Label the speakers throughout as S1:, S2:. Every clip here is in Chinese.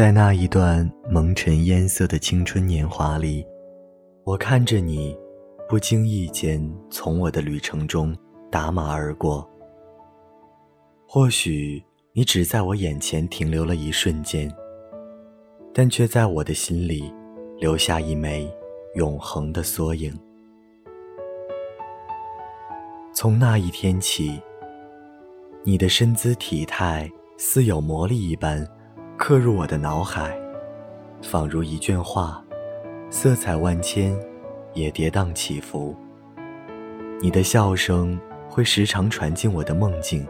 S1: 在那一段蒙尘烟色的青春年华里，我看着你，不经意间从我的旅程中打马而过。或许你只在我眼前停留了一瞬间，但却在我的心里留下一枚永恒的缩影。从那一天起，你的身姿体态似有魔力一般。刻入我的脑海，仿如一卷画，色彩万千，也跌宕起伏。你的笑声会时常传进我的梦境，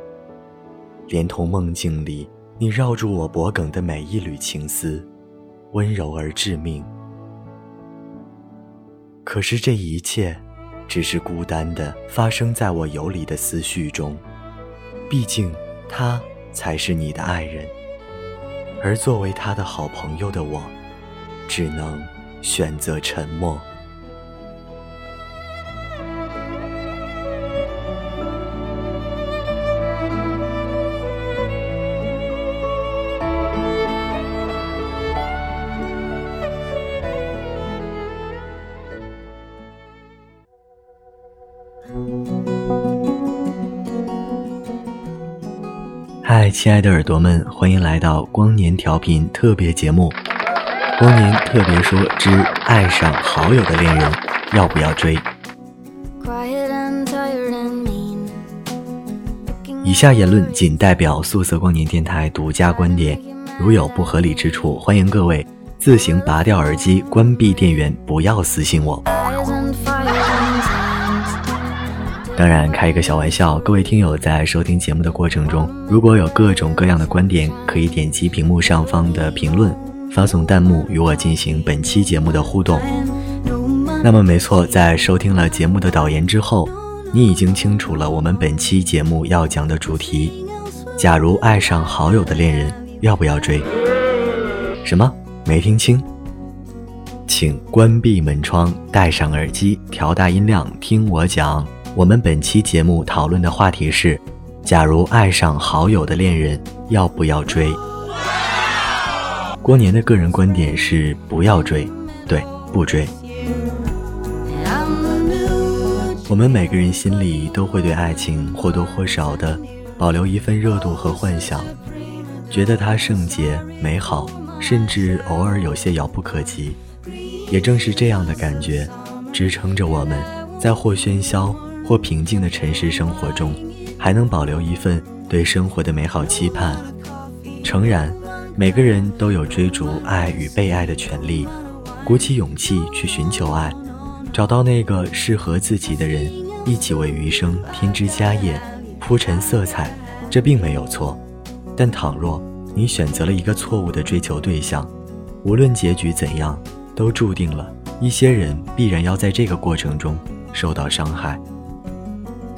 S1: 连同梦境里你绕住我脖颈的每一缕情丝，温柔而致命。可是这一切，只是孤单的发生在我游离的思绪中，毕竟他才是你的爱人。而作为他的好朋友的我，只能选择沉默。嗨，亲爱的耳朵们，欢迎来到光年调频特别节目《光年特别说之爱上好友的恋人要不要追》。以下言论仅代表素色光年电台独家观点，如有不合理之处，欢迎各位自行拔掉耳机，关闭电源，不要私信我。当然，开一个小玩笑，各位听友在收听节目的过程中，如果有各种各样的观点，可以点击屏幕上方的评论，发送弹幕与我进行本期节目的互动。那么，没错，在收听了节目的导言之后，你已经清楚了我们本期节目要讲的主题：假如爱上好友的恋人，要不要追？什么？没听清？请关闭门窗，戴上耳机，调大音量，听我讲。我们本期节目讨论的话题是：假如爱上好友的恋人，要不要追？过年的个人观点是不要追，对，不追。我们每个人心里都会对爱情或多或少的保留一份热度和幻想，觉得它圣洁美好，甚至偶尔有些遥不可及。也正是这样的感觉，支撑着我们在或喧嚣。或平静的尘世生活中，还能保留一份对生活的美好期盼。诚然，每个人都有追逐爱与被爱的权利，鼓起勇气去寻求爱，找到那个适合自己的人，一起为余生添枝加叶、铺陈色彩，这并没有错。但倘若你选择了一个错误的追求对象，无论结局怎样，都注定了一些人必然要在这个过程中受到伤害。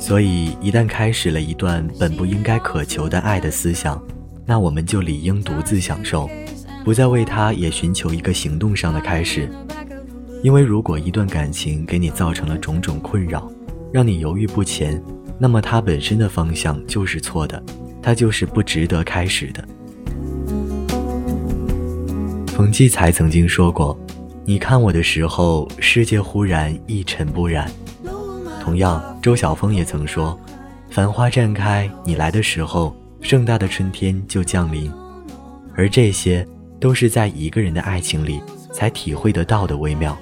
S1: 所以，一旦开始了一段本不应该渴求的爱的思想，那我们就理应独自享受，不再为他也寻求一个行动上的开始。因为如果一段感情给你造成了种种困扰，让你犹豫不前，那么它本身的方向就是错的，它就是不值得开始的。冯骥才曾经说过：“你看我的时候，世界忽然一尘不染。”同样，周晓峰也曾说：“繁花绽开，你来的时候，盛大的春天就降临。”而这些都是在一个人的爱情里才体会得到的微妙。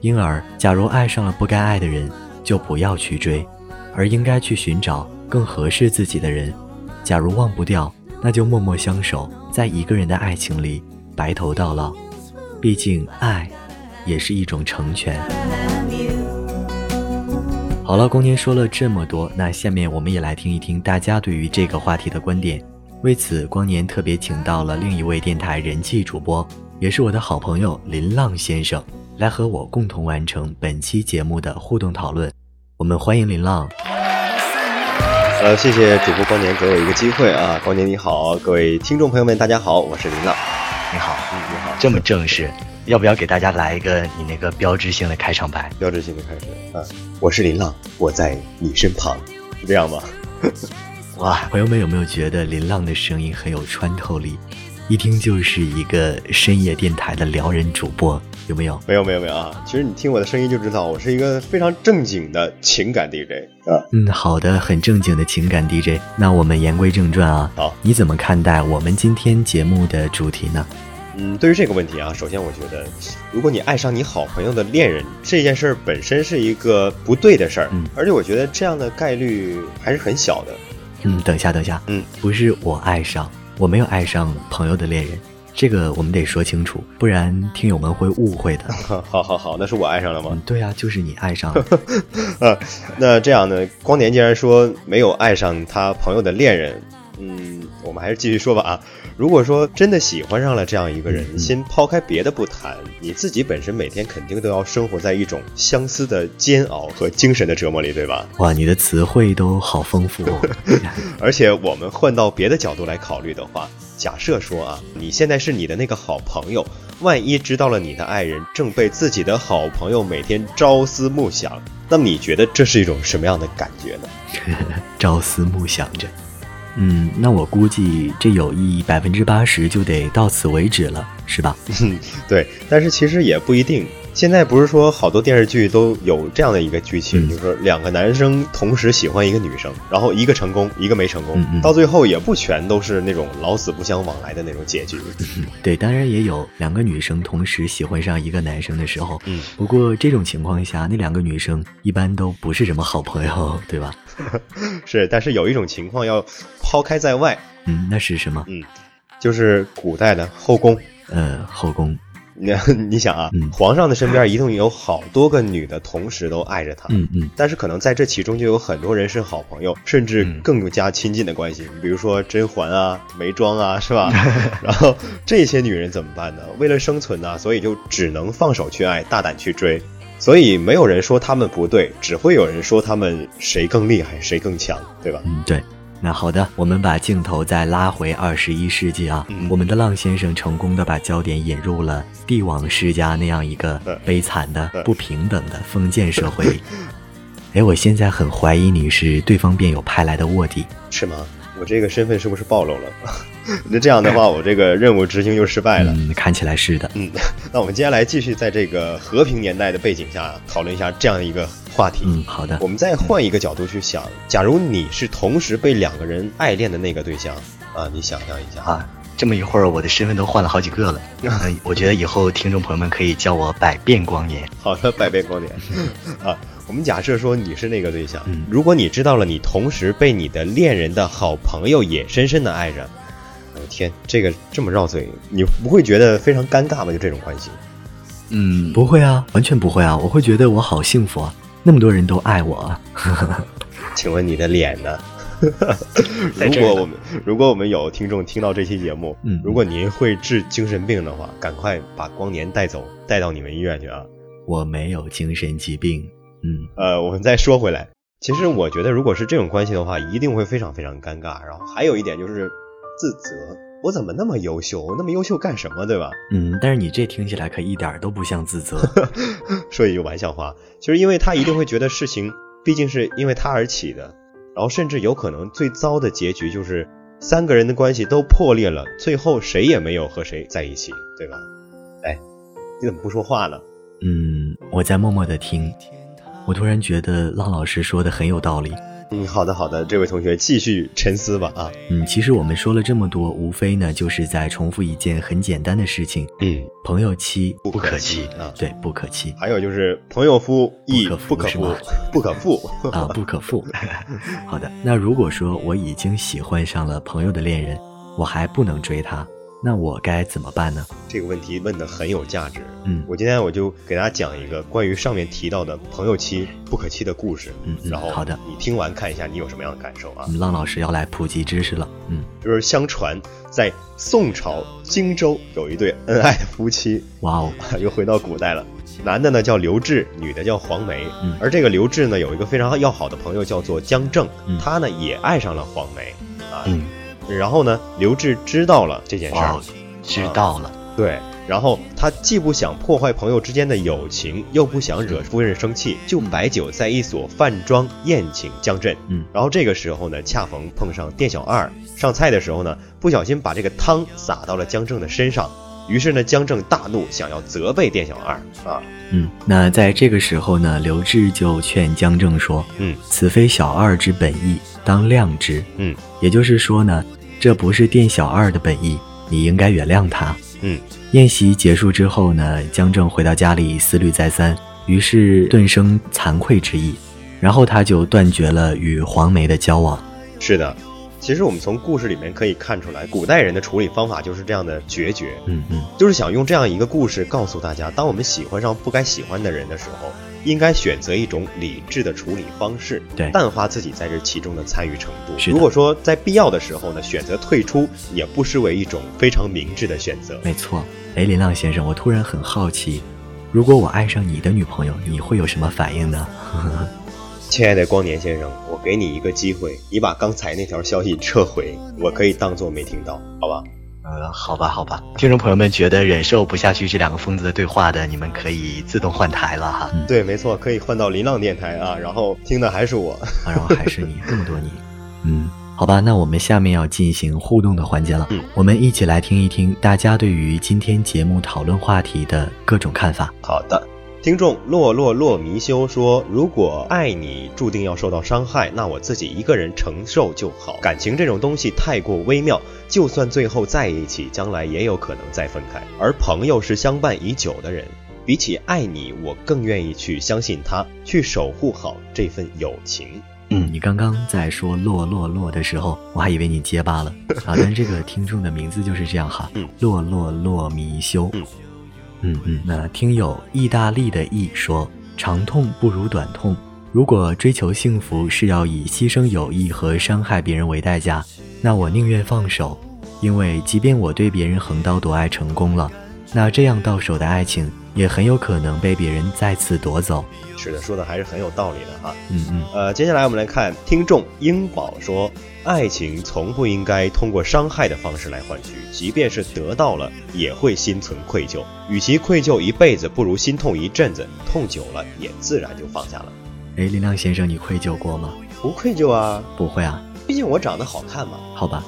S1: 因而，假如爱上了不该爱的人，就不要去追，而应该去寻找更合适自己的人。假如忘不掉，那就默默相守，在一个人的爱情里白头到老。毕竟，爱也是一种成全。好了，光年说了这么多，那下面我们也来听一听大家对于这个话题的观点。为此，光年特别请到了另一位电台人气主播，也是我的好朋友林浪先生，来和我共同完成本期节目的互动讨论。我们欢迎林浪。
S2: 呃，谢谢主播光年给我一个机会啊，光年你好，各位听众朋友们，大家好，我是林浪。
S1: 你好，你好，这么正式。要不要给大家来一个你那个标志性的开场白？
S2: 标志性的开始啊！我是林浪，我在你身旁，是这样吗？
S1: 哇，朋友们有没有觉得林浪的声音很有穿透力？一听就是一个深夜电台的撩人主播，有没有？
S2: 没有没有没有啊！其实你听我的声音就知道，我是一个非常正经的情感 DJ 啊。
S1: 嗯，好的，很正经的情感 DJ。那我们言归正传啊，
S2: 好，
S1: 你怎么看待我们今天节目的主题呢？
S2: 嗯，对于这个问题啊，首先我觉得，如果你爱上你好朋友的恋人，这件事儿本身是一个不对的事儿，
S1: 嗯，
S2: 而且我觉得这样的概率还是很小的。
S1: 嗯，等一下等一下，
S2: 嗯，
S1: 不是我爱上，我没有爱上朋友的恋人，这个我们得说清楚，不然听友们会误会的。
S2: 好好好，那是我爱上了吗？
S1: 嗯，对啊，就是你爱上了。
S2: 啊，那这样呢？光年既然说没有爱上他朋友的恋人，嗯，我们还是继续说吧啊。如果说真的喜欢上了这样一个人，先抛开别的不谈，你自己本身每天肯定都要生活在一种相思的煎熬和精神的折磨里，对吧？
S1: 哇，你的词汇都好丰富哦。
S2: 而且我们换到别的角度来考虑的话，假设说啊，你现在是你的那个好朋友，万一知道了你的爱人正被自己的好朋友每天朝思暮想，那么你觉得这是一种什么样的感觉呢？
S1: 朝思暮想着。嗯，那我估计这友谊百分之八十就得到此为止了，是吧？
S2: 对。但是其实也不一定。现在不是说好多电视剧都有这样的一个剧情，就是说两个男生同时喜欢一个女生，然后一个成功，一个没成功，到最后也不全都是那种老死不相往来的那种结局。
S1: 对，当然也有两个女生同时喜欢上一个男生的时候。
S2: 嗯，
S1: 不过这种情况下，那两个女生一般都不是什么好朋友，对吧？
S2: 是，但是有一种情况要抛开在外。
S1: 嗯，那是什么？
S2: 嗯，就是古代的后宫。
S1: 呃，后宫。
S2: 你 你想啊，皇上的身边一定有好多个女的，同时都爱着他。
S1: 嗯嗯。
S2: 但是可能在这其中就有很多人是好朋友，甚至更加亲近的关系。比如说甄嬛啊、眉庄啊，是吧？然后这些女人怎么办呢？为了生存呢，所以就只能放手去爱，大胆去追。所以没有人说他们不对，只会有人说他们谁更厉害，谁更强，对吧？
S1: 嗯，对。那好的，我们把镜头再拉回二十一世纪啊，我们的浪先生成功的把焦点引入了帝王世家那样一个悲惨的、不平等的封建社会里。哎，我现在很怀疑你是对方辩友派来的卧底，
S2: 是吗？我这个身份是不是暴露了？那这样的话，我这个任务执行就失败了。
S1: 嗯，看起来是的。
S2: 嗯，那我们接下来继续在这个和平年代的背景下讨论一下这样一个话题。
S1: 嗯，好的。
S2: 我们再换一个角度去想，假如你是同时被两个人爱恋的那个对象啊，你想象一下
S1: 啊，这么一会儿我的身份都换了好几个了。那 我觉得以后听众朋友们可以叫我百变光年。
S2: 好的，百变光年 啊。我们假设说你是那个对象，如果你知道了你同时被你的恋人的好朋友也深深的爱着，我的天，这个这么绕嘴，你不会觉得非常尴尬吗？就这种关系？
S1: 嗯，不会啊，完全不会啊，我会觉得我好幸福啊，那么多人都爱我。
S2: 请问你的脸呢？如果我们如果我们有听众听到这期节目，
S1: 嗯，
S2: 如果您会治精神病的话，赶快把光年带走，带到你们医院去啊！
S1: 我没有精神疾病。嗯，
S2: 呃，我们再说回来，其实我觉得，如果是这种关系的话，一定会非常非常尴尬。然后还有一点就是自责，我怎么那么优秀？我那么优秀干什么？对吧？
S1: 嗯，但是你这听起来可一点都不像自责。
S2: 说一句玩笑话，其实因为他一定会觉得事情毕竟是因为他而起的，然后甚至有可能最糟的结局就是三个人的关系都破裂了，最后谁也没有和谁在一起，对吧？哎，你怎么不说话呢？
S1: 嗯，我在默默的听。我突然觉得浪老师说的很有道理。
S2: 嗯，好的好的，这位同学继续沉思吧啊。
S1: 嗯，其实我们说了这么多，无非呢就是在重复一件很简单的事情。
S2: 嗯，
S1: 朋友妻
S2: 不可
S1: 欺
S2: 啊，
S1: 对，不可欺。
S2: 还有就是朋友夫亦
S1: 不
S2: 可
S1: 负，
S2: 不可负
S1: 啊，不可负。好的，那如果说我已经喜欢上了朋友的恋人，我还不能追他。那我该怎么办呢？
S2: 这个问题问的很有价值。
S1: 嗯，
S2: 我今天我就给大家讲一个关于上面提到的朋友妻不可欺的故事。
S1: 嗯，
S2: 然后
S1: 好的，
S2: 你听完看一下你有什么样的感受啊？
S1: 浪老师要来普及知识了。嗯，
S2: 就是相传在宋朝荆州有一对恩爱的夫妻。
S1: 哇哦，
S2: 又回到古代了。男的呢叫刘志，女的叫黄梅。
S1: 嗯，
S2: 而这个刘志呢有一个非常要好的朋友叫做江正，他呢也爱上了黄梅。啊。
S1: 嗯。
S2: 然后呢，刘志知道了这件事儿，
S1: 知道了。
S2: 对，然后他既不想破坏朋友之间的友情，又不想惹夫人生气，就摆酒在一所饭庄宴请江镇。
S1: 嗯，
S2: 然后这个时候呢，恰逢碰上店小二上菜的时候呢，不小心把这个汤洒到了江正的身上。于是呢，江正大怒，想要责备店小二啊。
S1: 嗯，那在这个时候呢，刘志就劝江正说：“
S2: 嗯，
S1: 此非小二之本意，当量之。”
S2: 嗯，
S1: 也就是说呢，这不是店小二的本意，你应该原谅他。
S2: 嗯，
S1: 宴席结束之后呢，江正回到家里思虑再三，于是顿生惭愧之意，然后他就断绝了与黄梅的交往。
S2: 是的。其实我们从故事里面可以看出来，古代人的处理方法就是这样的决绝，
S1: 嗯嗯，
S2: 就是想用这样一个故事告诉大家，当我们喜欢上不该喜欢的人的时候，应该选择一种理智的处理方式，
S1: 对，
S2: 淡化自己在这其中的参与程度。
S1: 如
S2: 果说在必要的时候呢，选择退出，也不失为一种非常明智的选择。
S1: 没错，哎，林浪先生，我突然很好奇，如果我爱上你的女朋友，你会有什么反应呢？
S2: 亲爱的光年先生，我给你一个机会，你把刚才那条消息撤回，我可以当做没听到，好吧？
S1: 呃，好吧，好吧。听众朋友们觉得忍受不下去这两个疯子的对话的，你们可以自动换台了哈。
S2: 对，没错，可以换到林浪电台啊，然后听的还是我，
S1: 然后还是你，这么多你。嗯，好吧，那我们下面要进行互动的环节了。
S2: 嗯，
S1: 我们一起来听一听大家对于今天节目讨论话题的各种看法。
S2: 好的。听众洛洛洛迷修说：“如果爱你注定要受到伤害，那我自己一个人承受就好。感情这种东西太过微妙，就算最后在一起，将来也有可能再分开。而朋友是相伴已久的人，比起爱你，我更愿意去相信他，去守护好这份友情。”
S1: 嗯，你刚刚在说落落落的时候，我还以为你结巴了啊！但是这个听众的名字就是这样哈，落落落迷修。嗯嗯嗯，那听友意大利的意说，长痛不如短痛。如果追求幸福是要以牺牲友谊和伤害别人为代价，那我宁愿放手，因为即便我对别人横刀夺爱成功了，那这样到手的爱情也很有可能被别人再次夺走。
S2: 是的，说的还是很有道理的哈。
S1: 嗯嗯，
S2: 呃，接下来我们来看听众英宝说。爱情从不应该通过伤害的方式来换取，即便是得到了，也会心存愧疚。与其愧疚一辈子，不如心痛一阵子，痛久了也自然就放下了。
S1: 哎，林亮先生，你愧疚过吗？
S2: 不愧疚啊，
S1: 不会啊，
S2: 毕竟我长得好看嘛。
S1: 好吧，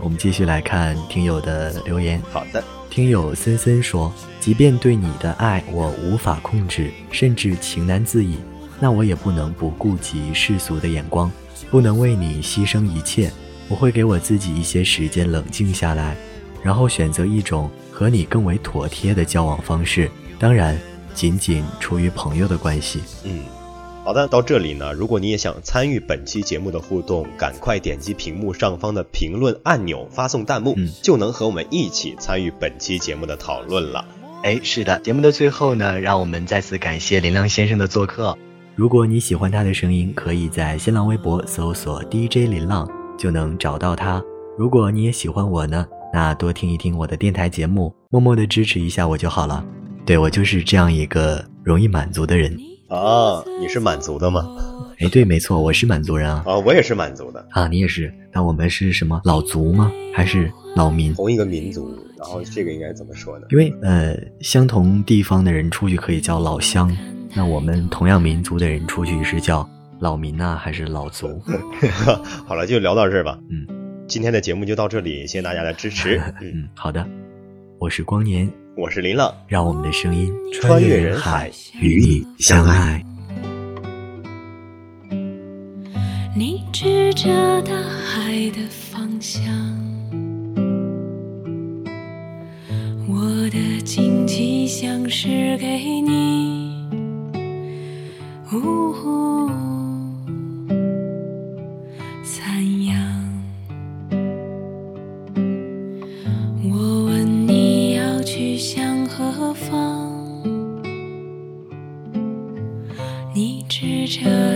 S1: 我们继续来看听友的留言。
S2: 好的，
S1: 听友森森说，即便对你的爱我无法控制，甚至情难自已，那我也不能不顾及世俗的眼光。不能为你牺牲一切，我会给我自己一些时间冷静下来，然后选择一种和你更为妥帖的交往方式。当然，仅仅出于朋友的关系。
S2: 嗯，好的，到这里呢，如果你也想参与本期节目的互动，赶快点击屏幕上方的评论按钮，发送弹幕，就能和我们一起参与本期节目的讨论了。
S1: 哎，是的，节目的最后呢，让我们再次感谢林亮先生的做客。如果你喜欢他的声音，可以在新浪微博搜索 DJ 林浪，就能找到他。如果你也喜欢我呢，那多听一听我的电台节目，默默的支持一下我就好了。对我就是这样一个容易满足的人
S2: 啊！你是满足的吗？
S1: 哎，对，没错，我是满族人啊。
S2: 啊，我也是满族的
S1: 啊，你也是。那我们是什么老族吗？还是老民？
S2: 同一个民族。然后这个应该怎么说呢？
S1: 因为呃，相同地方的人出去可以叫老乡。那我们同样民族的人出去是叫老民啊，还是老族？
S2: 好了，就聊到这儿吧。
S1: 嗯，
S2: 今天的节目就到这里，谢谢大家的支持。
S1: 嗯，好的，我是光年，
S2: 我是林浪，
S1: 让我们的声音
S2: 穿越人海，
S1: 与你相爱。
S3: 着大海的方向。我的惊奇像是给你呜残阳我问你要去向何方你指着